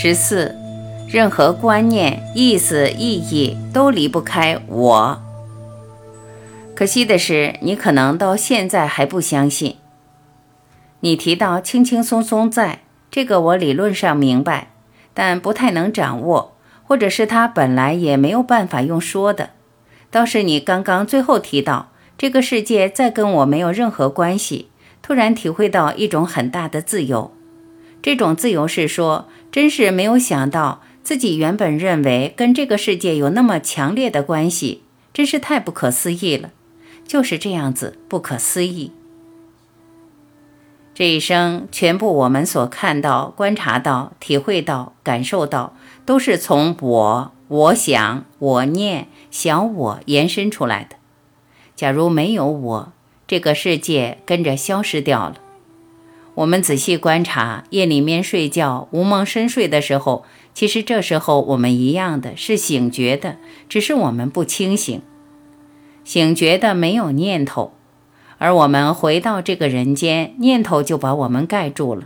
十四，任何观念、意思、意义都离不开我。可惜的是，你可能到现在还不相信。你提到轻轻松松在这个，我理论上明白，但不太能掌握，或者是他本来也没有办法用说的。倒是你刚刚最后提到这个世界再跟我没有任何关系，突然体会到一种很大的自由。这种自由是说，真是没有想到自己原本认为跟这个世界有那么强烈的关系，真是太不可思议了。就是这样子，不可思议。这一生，全部我们所看到、观察到、体会到、感受到，都是从我、我想、我念、想我延伸出来的。假如没有我，这个世界跟着消失掉了。我们仔细观察，夜里面睡觉、无梦深睡的时候，其实这时候我们一样的是醒觉的，只是我们不清醒。醒觉的没有念头。而我们回到这个人间，念头就把我们盖住了。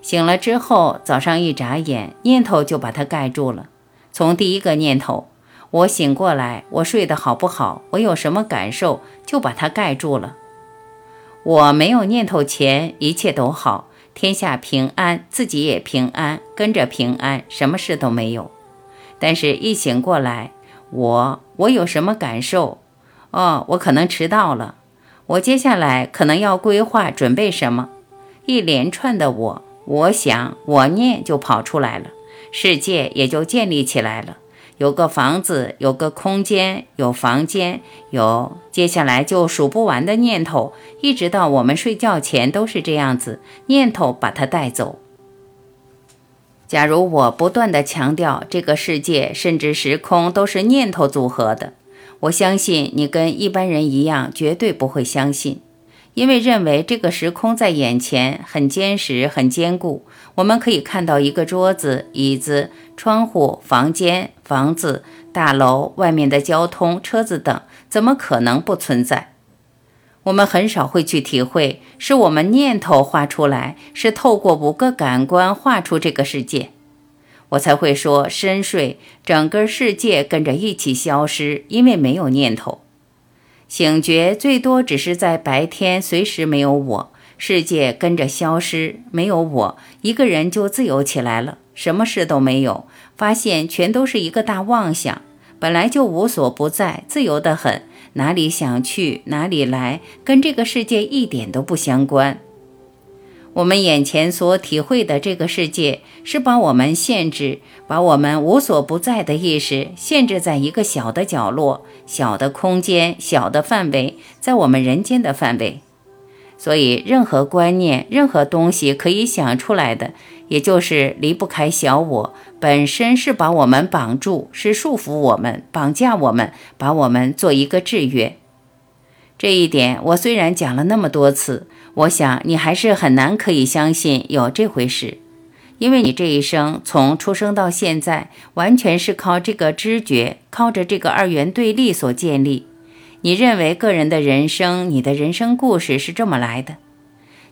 醒了之后，早上一眨眼，念头就把它盖住了。从第一个念头，我醒过来，我睡得好不好，我有什么感受，就把它盖住了。我没有念头前，一切都好，天下平安，自己也平安，跟着平安，什么事都没有。但是，一醒过来，我我有什么感受？哦，我可能迟到了。我接下来可能要规划准备什么，一连串的我，我想，我念就跑出来了，世界也就建立起来了。有个房子，有个空间，有房间，有接下来就数不完的念头，一直到我们睡觉前都是这样子，念头把它带走。假如我不断的强调这个世界甚至时空都是念头组合的。我相信你跟一般人一样，绝对不会相信，因为认为这个时空在眼前很坚实、很坚固。我们可以看到一个桌子、椅子、窗户、房间、房子、大楼外面的交通、车子等，怎么可能不存在？我们很少会去体会，是我们念头画出来，是透过五个感官画出这个世界。我才会说深睡，整个世界跟着一起消失，因为没有念头。醒觉最多只是在白天，随时没有我，世界跟着消失，没有我，一个人就自由起来了，什么事都没有，发现全都是一个大妄想，本来就无所不在，自由得很，哪里想去哪里来，跟这个世界一点都不相关。我们眼前所体会的这个世界，是把我们限制，把我们无所不在的意识限制在一个小的角落、小的空间、小的范围，在我们人间的范围。所以，任何观念、任何东西可以想出来的，也就是离不开小我本身，是把我们绑住，是束缚我们、绑架我们，把我们做一个制约。这一点，我虽然讲了那么多次。我想你还是很难可以相信有这回事，因为你这一生从出生到现在，完全是靠这个知觉，靠着这个二元对立所建立。你认为个人的人生，你的人生故事是这么来的。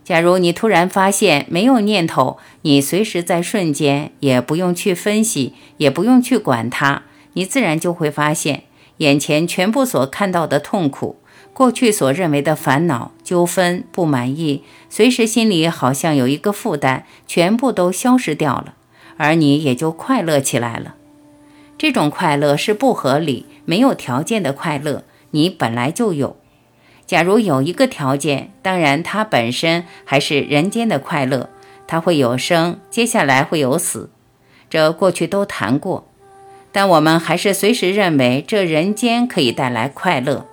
假如你突然发现没有念头，你随时在瞬间，也不用去分析，也不用去管它，你自然就会发现眼前全部所看到的痛苦。过去所认为的烦恼、纠纷、不满意，随时心里好像有一个负担，全部都消失掉了，而你也就快乐起来了。这种快乐是不合理、没有条件的快乐，你本来就有。假如有一个条件，当然它本身还是人间的快乐，它会有生，接下来会有死，这过去都谈过。但我们还是随时认为这人间可以带来快乐。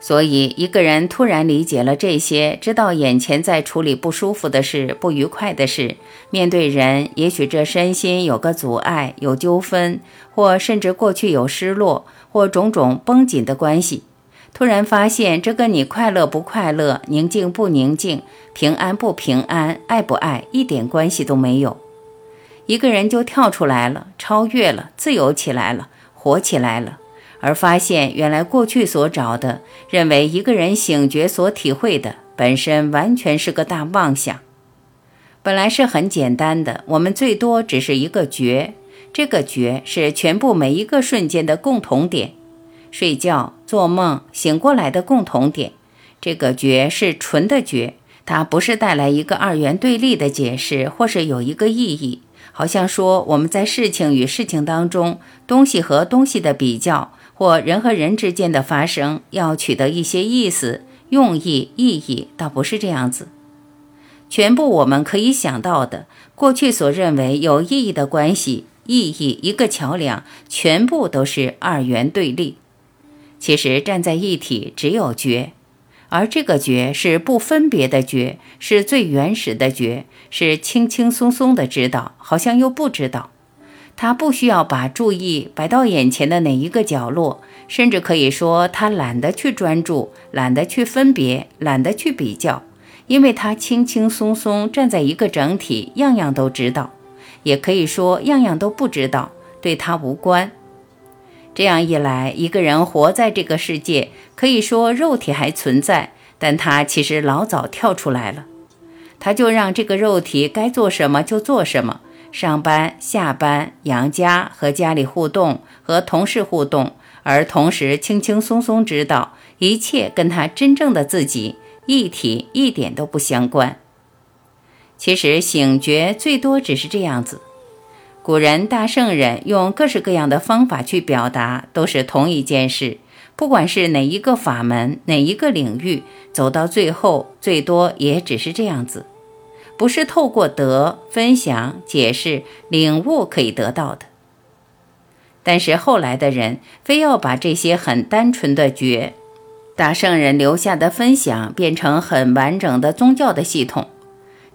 所以，一个人突然理解了这些，知道眼前在处理不舒服的事、不愉快的事，面对人，也许这身心有个阻碍、有纠纷，或甚至过去有失落，或种种绷紧的关系，突然发现这跟你快乐不快乐、宁静不宁静、平安不平安、爱不爱一点关系都没有，一个人就跳出来了，超越了，自由起来了，活起来了。而发现，原来过去所找的，认为一个人醒觉所体会的，本身完全是个大妄想。本来是很简单的，我们最多只是一个觉，这个觉是全部每一个瞬间的共同点，睡觉、做梦、醒过来的共同点。这个觉是纯的觉，它不是带来一个二元对立的解释，或是有一个意义，好像说我们在事情与事情当中，东西和东西的比较，或人和人之间的发生，要取得一些意思、用意、意义，倒不是这样子。全部我们可以想到的，过去所认为有意义的关系、意义、一个桥梁，全部都是二元对立。其实站在一体，只有觉，而这个觉是不分别的觉，是最原始的觉，是轻轻松松的知道，好像又不知道。他不需要把注意摆到眼前的哪一个角落，甚至可以说他懒得去专注，懒得去分别，懒得去比较。因为他轻轻松松站在一个整体，样样都知道，也可以说样样都不知道，对他无关。这样一来，一个人活在这个世界，可以说肉体还存在，但他其实老早跳出来了。他就让这个肉体该做什么就做什么，上班、下班、养家、和家里互动、和同事互动，而同时轻轻松松知道一切跟他真正的自己。一体一点都不相关。其实醒觉最多只是这样子。古人大圣人用各式各样的方法去表达，都是同一件事。不管是哪一个法门，哪一个领域，走到最后，最多也只是这样子，不是透过得分享、解释、领悟可以得到的。但是后来的人非要把这些很单纯的觉。大圣人留下的分享变成很完整的宗教的系统，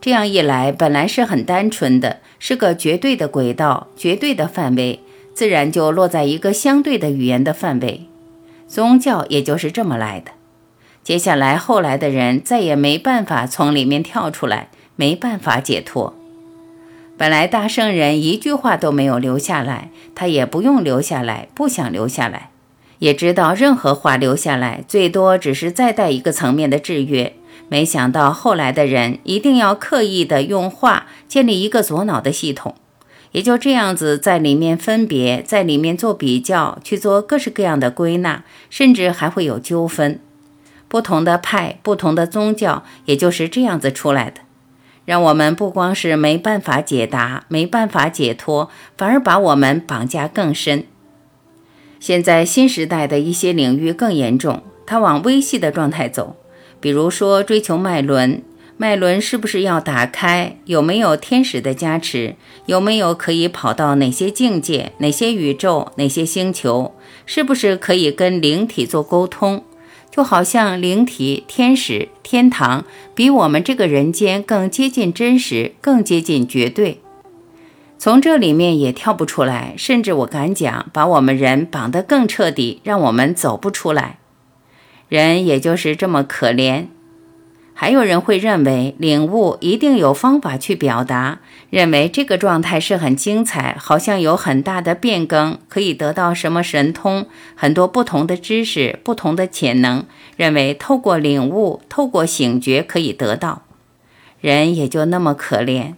这样一来，本来是很单纯的，是个绝对的轨道、绝对的范围，自然就落在一个相对的语言的范围。宗教也就是这么来的。接下来，后来的人再也没办法从里面跳出来，没办法解脱。本来大圣人一句话都没有留下来，他也不用留下来，不想留下来。也知道任何话留下来，最多只是再带一个层面的制约。没想到后来的人一定要刻意的用话建立一个左脑的系统，也就这样子在里面分别，在里面做比较，去做各式各样的归纳，甚至还会有纠纷。不同的派，不同的宗教，也就是这样子出来的，让我们不光是没办法解答，没办法解脱，反而把我们绑架更深。现在新时代的一些领域更严重，它往微细的状态走。比如说追求脉轮，脉轮是不是要打开？有没有天使的加持？有没有可以跑到哪些境界、哪些宇宙、哪些星球？是不是可以跟灵体做沟通？就好像灵体、天使、天堂比我们这个人间更接近真实，更接近绝对。从这里面也跳不出来，甚至我敢讲，把我们人绑得更彻底，让我们走不出来。人也就是这么可怜。还有人会认为领悟一定有方法去表达，认为这个状态是很精彩，好像有很大的变更，可以得到什么神通，很多不同的知识，不同的潜能，认为透过领悟，透过醒觉可以得到。人也就那么可怜。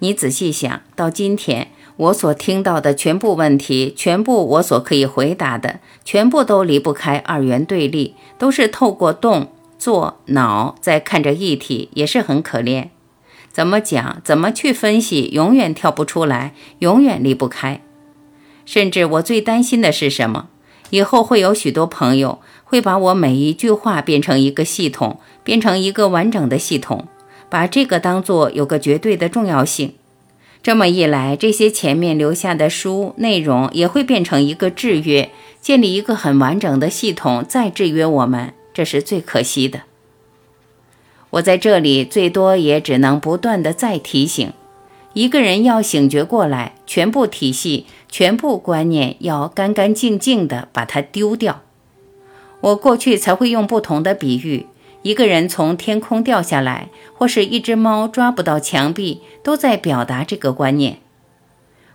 你仔细想到今天，我所听到的全部问题，全部我所可以回答的，全部都离不开二元对立，都是透过动、做、脑在看着一体，也是很可怜。怎么讲？怎么去分析？永远跳不出来，永远离不开。甚至我最担心的是什么？以后会有许多朋友会把我每一句话变成一个系统，变成一个完整的系统。把这个当做有个绝对的重要性，这么一来，这些前面留下的书内容也会变成一个制约，建立一个很完整的系统，再制约我们，这是最可惜的。我在这里最多也只能不断的再提醒，一个人要醒觉过来，全部体系、全部观念要干干净净的把它丢掉。我过去才会用不同的比喻。一个人从天空掉下来，或是一只猫抓不到墙壁，都在表达这个观念。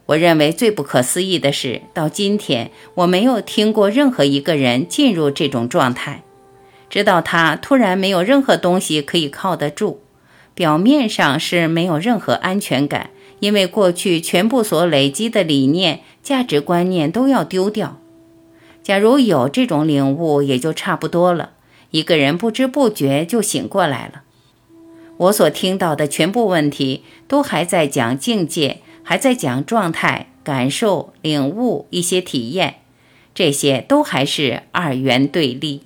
我认为最不可思议的是，到今天我没有听过任何一个人进入这种状态，直到他突然没有任何东西可以靠得住，表面上是没有任何安全感，因为过去全部所累积的理念、价值观念都要丢掉。假如有这种领悟，也就差不多了。一个人不知不觉就醒过来了。我所听到的全部问题，都还在讲境界，还在讲状态、感受、领悟一些体验，这些都还是二元对立。